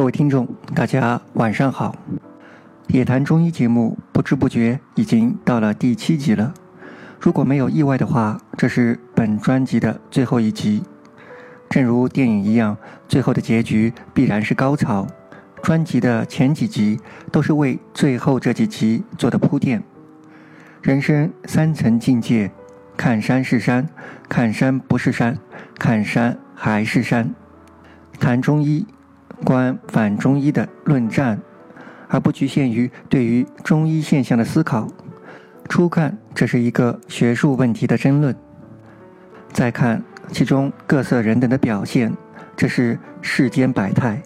各位听众，大家晚上好。野谈中医节目不知不觉已经到了第七集了。如果没有意外的话，这是本专辑的最后一集。正如电影一样，最后的结局必然是高潮。专辑的前几集都是为最后这几集做的铺垫。人生三层境界：看山是山，看山不是山，看山还是山。谈中医。观反中医的论战，而不局限于对于中医现象的思考。初看，这是一个学术问题的争论；再看其中各色人等的表现，这是世间百态；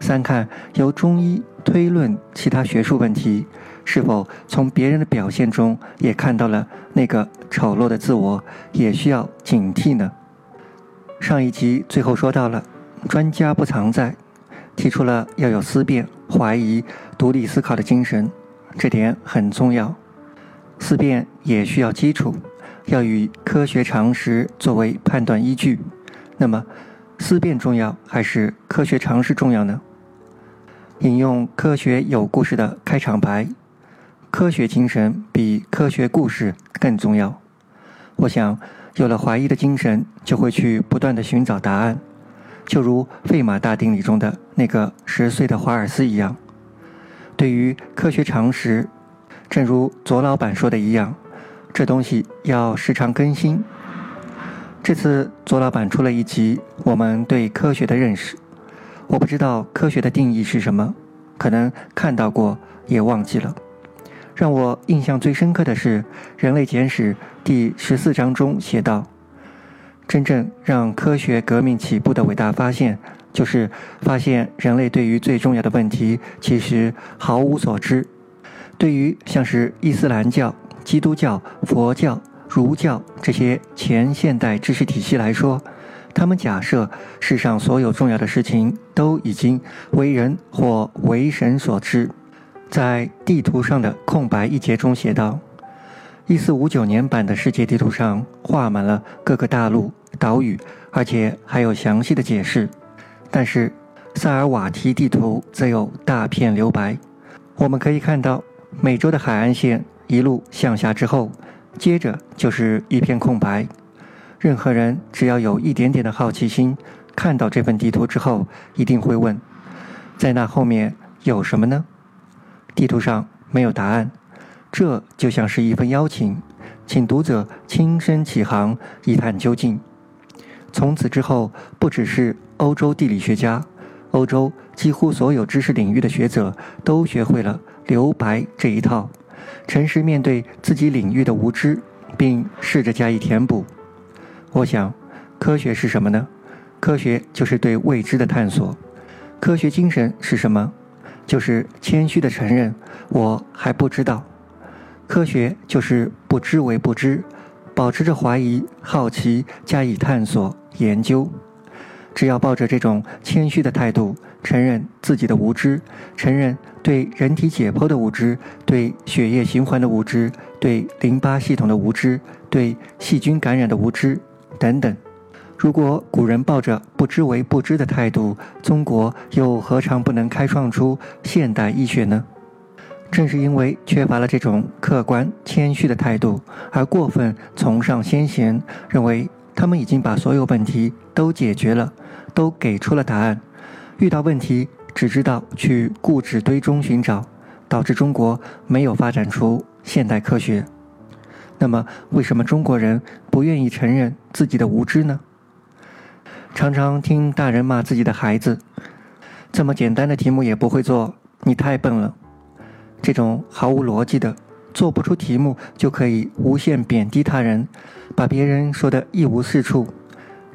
三看由中医推论其他学术问题，是否从别人的表现中也看到了那个丑陋的自我，也需要警惕呢？上一集最后说到了，专家不常在。提出了要有思辨、怀疑、独立思考的精神，这点很重要。思辨也需要基础，要以科学常识作为判断依据。那么，思辨重要还是科学常识重要呢？引用科学有故事的开场白：科学精神比科学故事更重要。我想，有了怀疑的精神，就会去不断的寻找答案。就如费马大定理中的那个十岁的华尔斯一样，对于科学常识，正如左老板说的一样，这东西要时常更新。这次左老板出了一集我们对科学的认识，我不知道科学的定义是什么，可能看到过也忘记了。让我印象最深刻的是《人类简史》第十四章中写道。真正让科学革命起步的伟大发现，就是发现人类对于最重要的问题其实毫无所知。对于像是伊斯兰教、基督教、佛教、儒教这些前现代知识体系来说，他们假设世上所有重要的事情都已经为人或为神所知。在地图上的空白一节中写道。一四五九年版的世界地图上画满了各个大陆、岛屿，而且还有详细的解释。但是萨尔瓦提地图则有大片留白。我们可以看到，美洲的海岸线一路向下之后，接着就是一片空白。任何人只要有一点点的好奇心，看到这份地图之后，一定会问：在那后面有什么呢？地图上没有答案。这就像是一份邀请，请读者亲身起航，一探究竟。从此之后，不只是欧洲地理学家，欧洲几乎所有知识领域的学者都学会了留白这一套，诚实面对自己领域的无知，并试着加以填补。我想，科学是什么呢？科学就是对未知的探索。科学精神是什么？就是谦虚的承认，我还不知道。科学就是不知为不知，保持着怀疑、好奇，加以探索、研究。只要抱着这种谦虚的态度，承认自己的无知，承认对人体解剖的无知，对血液循环的无知，对淋巴系统的无知，对细菌感染的无知等等。如果古人抱着不知为不知的态度，中国又何尝不能开创出现代医学呢？正是因为缺乏了这种客观谦虚的态度，而过分崇尚先贤，认为他们已经把所有问题都解决了，都给出了答案，遇到问题只知道去固执堆中寻找，导致中国没有发展出现代科学。那么，为什么中国人不愿意承认自己的无知呢？常常听大人骂自己的孩子：“这么简单的题目也不会做，你太笨了。”这种毫无逻辑的，做不出题目就可以无限贬低他人，把别人说的一无是处，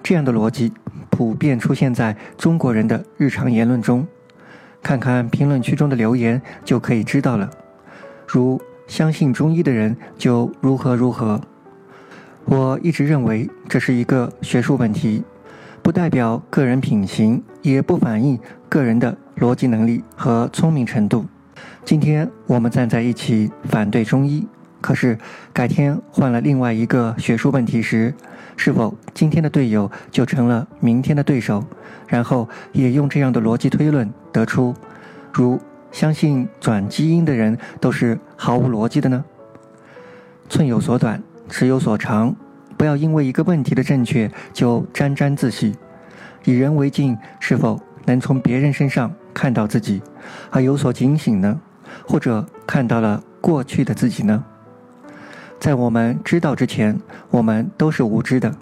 这样的逻辑普遍出现在中国人的日常言论中。看看评论区中的留言就可以知道了。如相信中医的人就如何如何。我一直认为这是一个学术问题，不代表个人品行，也不反映个人的逻辑能力和聪明程度。今天我们站在一起反对中医，可是改天换了另外一个学术问题时，是否今天的队友就成了明天的对手？然后也用这样的逻辑推论得出，如相信转基因的人都是毫无逻辑的呢？寸有所短，尺有所长，不要因为一个问题的正确就沾沾自喜。以人为镜，是否能从别人身上看到自己，而有所警醒呢？或者看到了过去的自己呢？在我们知道之前，我们都是无知的，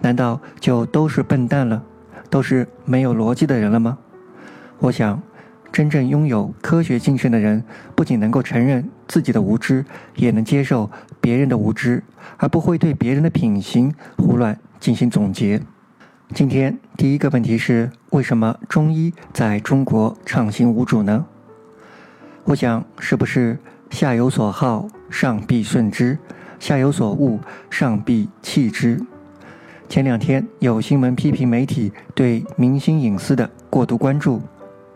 难道就都是笨蛋了，都是没有逻辑的人了吗？我想，真正拥有科学精神的人，不仅能够承认自己的无知，也能接受别人的无知，而不会对别人的品行胡乱进行总结。今天第一个问题是：为什么中医在中国畅行无阻呢？我想，是不是下有所好，上必顺之？下有所恶，上必弃之。前两天有新闻批评媒体对明星隐私的过度关注，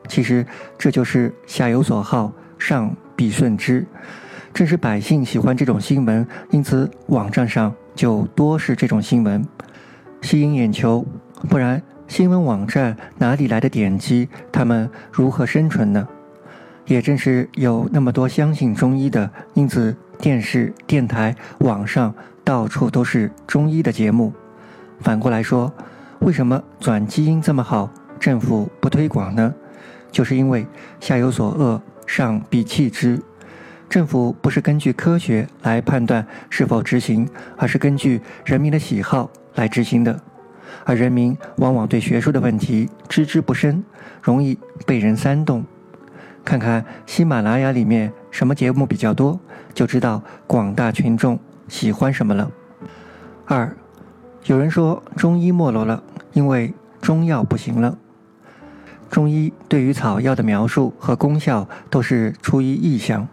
其实这就是下有所好，上必顺之。正是百姓喜欢这种新闻，因此网站上就多是这种新闻，吸引眼球。不然，新闻网站哪里来的点击？他们如何生存呢？也正是有那么多相信中医的，因此。电视、电台、网上到处都是中医的节目。反过来说，为什么转基因这么好，政府不推广呢？就是因为下有所恶，上必弃之。政府不是根据科学来判断是否执行，而是根据人民的喜好来执行的。而人民往往对学术的问题知之不深，容易被人煽动。看看喜马拉雅里面什么节目比较多。就知道广大群众喜欢什么了。二，有人说中医没落了，因为中药不行了。中医对于草药的描述和功效都是出于意象，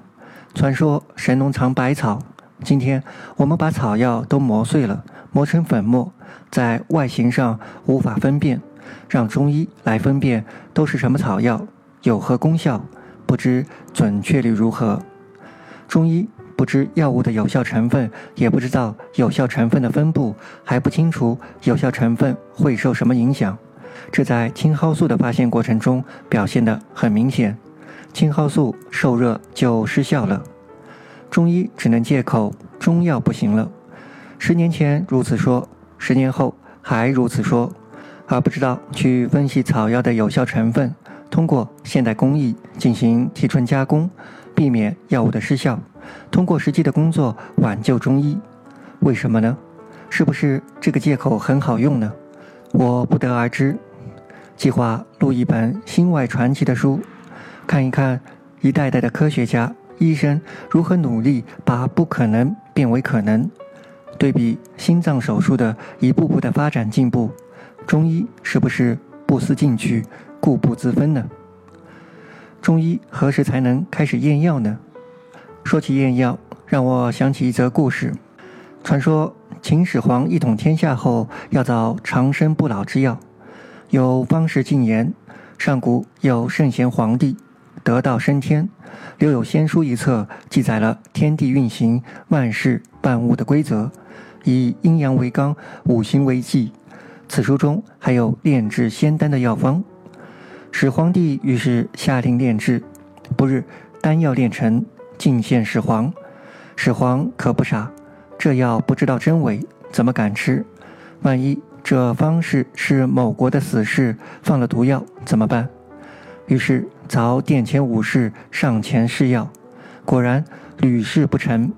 传说神农尝百草。今天我们把草药都磨碎了，磨成粉末，在外形上无法分辨，让中医来分辨都是什么草药，有何功效，不知准确率如何。中医不知药物的有效成分，也不知道有效成分的分布，还不清楚有效成分会受什么影响。这在青蒿素的发现过程中表现得很明显，青蒿素受热就失效了。中医只能借口中药不行了，十年前如此说，十年后还如此说，而不知道去分析草药的有效成分，通过现代工艺进行提纯加工。避免药物的失效，通过实际的工作挽救中医，为什么呢？是不是这个借口很好用呢？我不得而知。计划录一本心外传奇的书，看一看一代代的科学家、医生如何努力把不可能变为可能，对比心脏手术的一步步的发展进步，中医是不是不思进取、固步自封呢？中医何时才能开始验药呢？说起验药，让我想起一则故事。传说秦始皇一统天下后，要造长生不老之药。有方士进言：上古有圣贤皇帝，得道升天，留有仙书一册，记载了天地运行、万事万物的规则，以阴阳为纲，五行为纪。此书中还有炼制仙丹的药方。始皇帝于是下令炼制，不日丹药炼成，进献始皇。始皇可不傻，这药不知道真伪，怎么敢吃？万一这方士是某国的死士，放了毒药怎么办？于是凿殿前武士上前试药，果然屡试不成。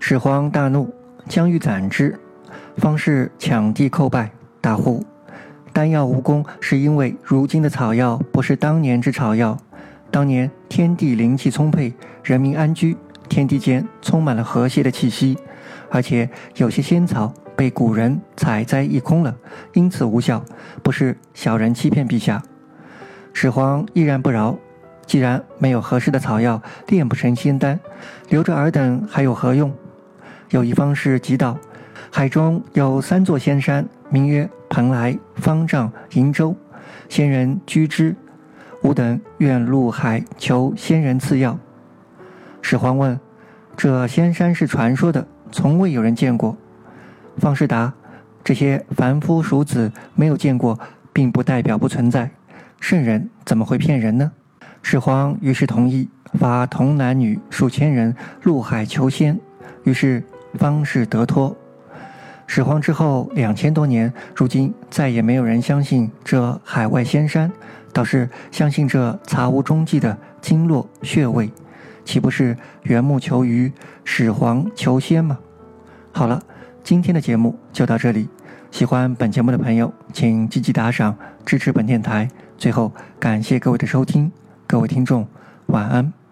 始皇大怒，将欲斩之，方士抢地叩拜，大呼。丹药无功，是因为如今的草药不是当年之草药。当年天地灵气充沛，人民安居，天地间充满了和谐的气息，而且有些仙草被古人采摘一空了，因此无效。不是小人欺骗陛下。始皇依然不饶，既然没有合适的草药，炼不成仙丹，留着尔等还有何用？有一方士急道：海中有三座仙山，名曰。蓬莱、方丈、瀛洲，仙人居之。吾等愿入海求仙人赐药。始皇问：“这仙山是传说的，从未有人见过。”方士答：“这些凡夫俗子没有见过，并不代表不存在。圣人怎么会骗人呢？始皇于是同意发童男女数千人入海求仙，于是方士得脱。始皇之后两千多年，如今再也没有人相信这海外仙山，倒是相信这查无踪迹的经络穴位，岂不是缘木求鱼，始皇求仙吗？好了，今天的节目就到这里。喜欢本节目的朋友，请积极打赏支持本电台。最后，感谢各位的收听，各位听众，晚安。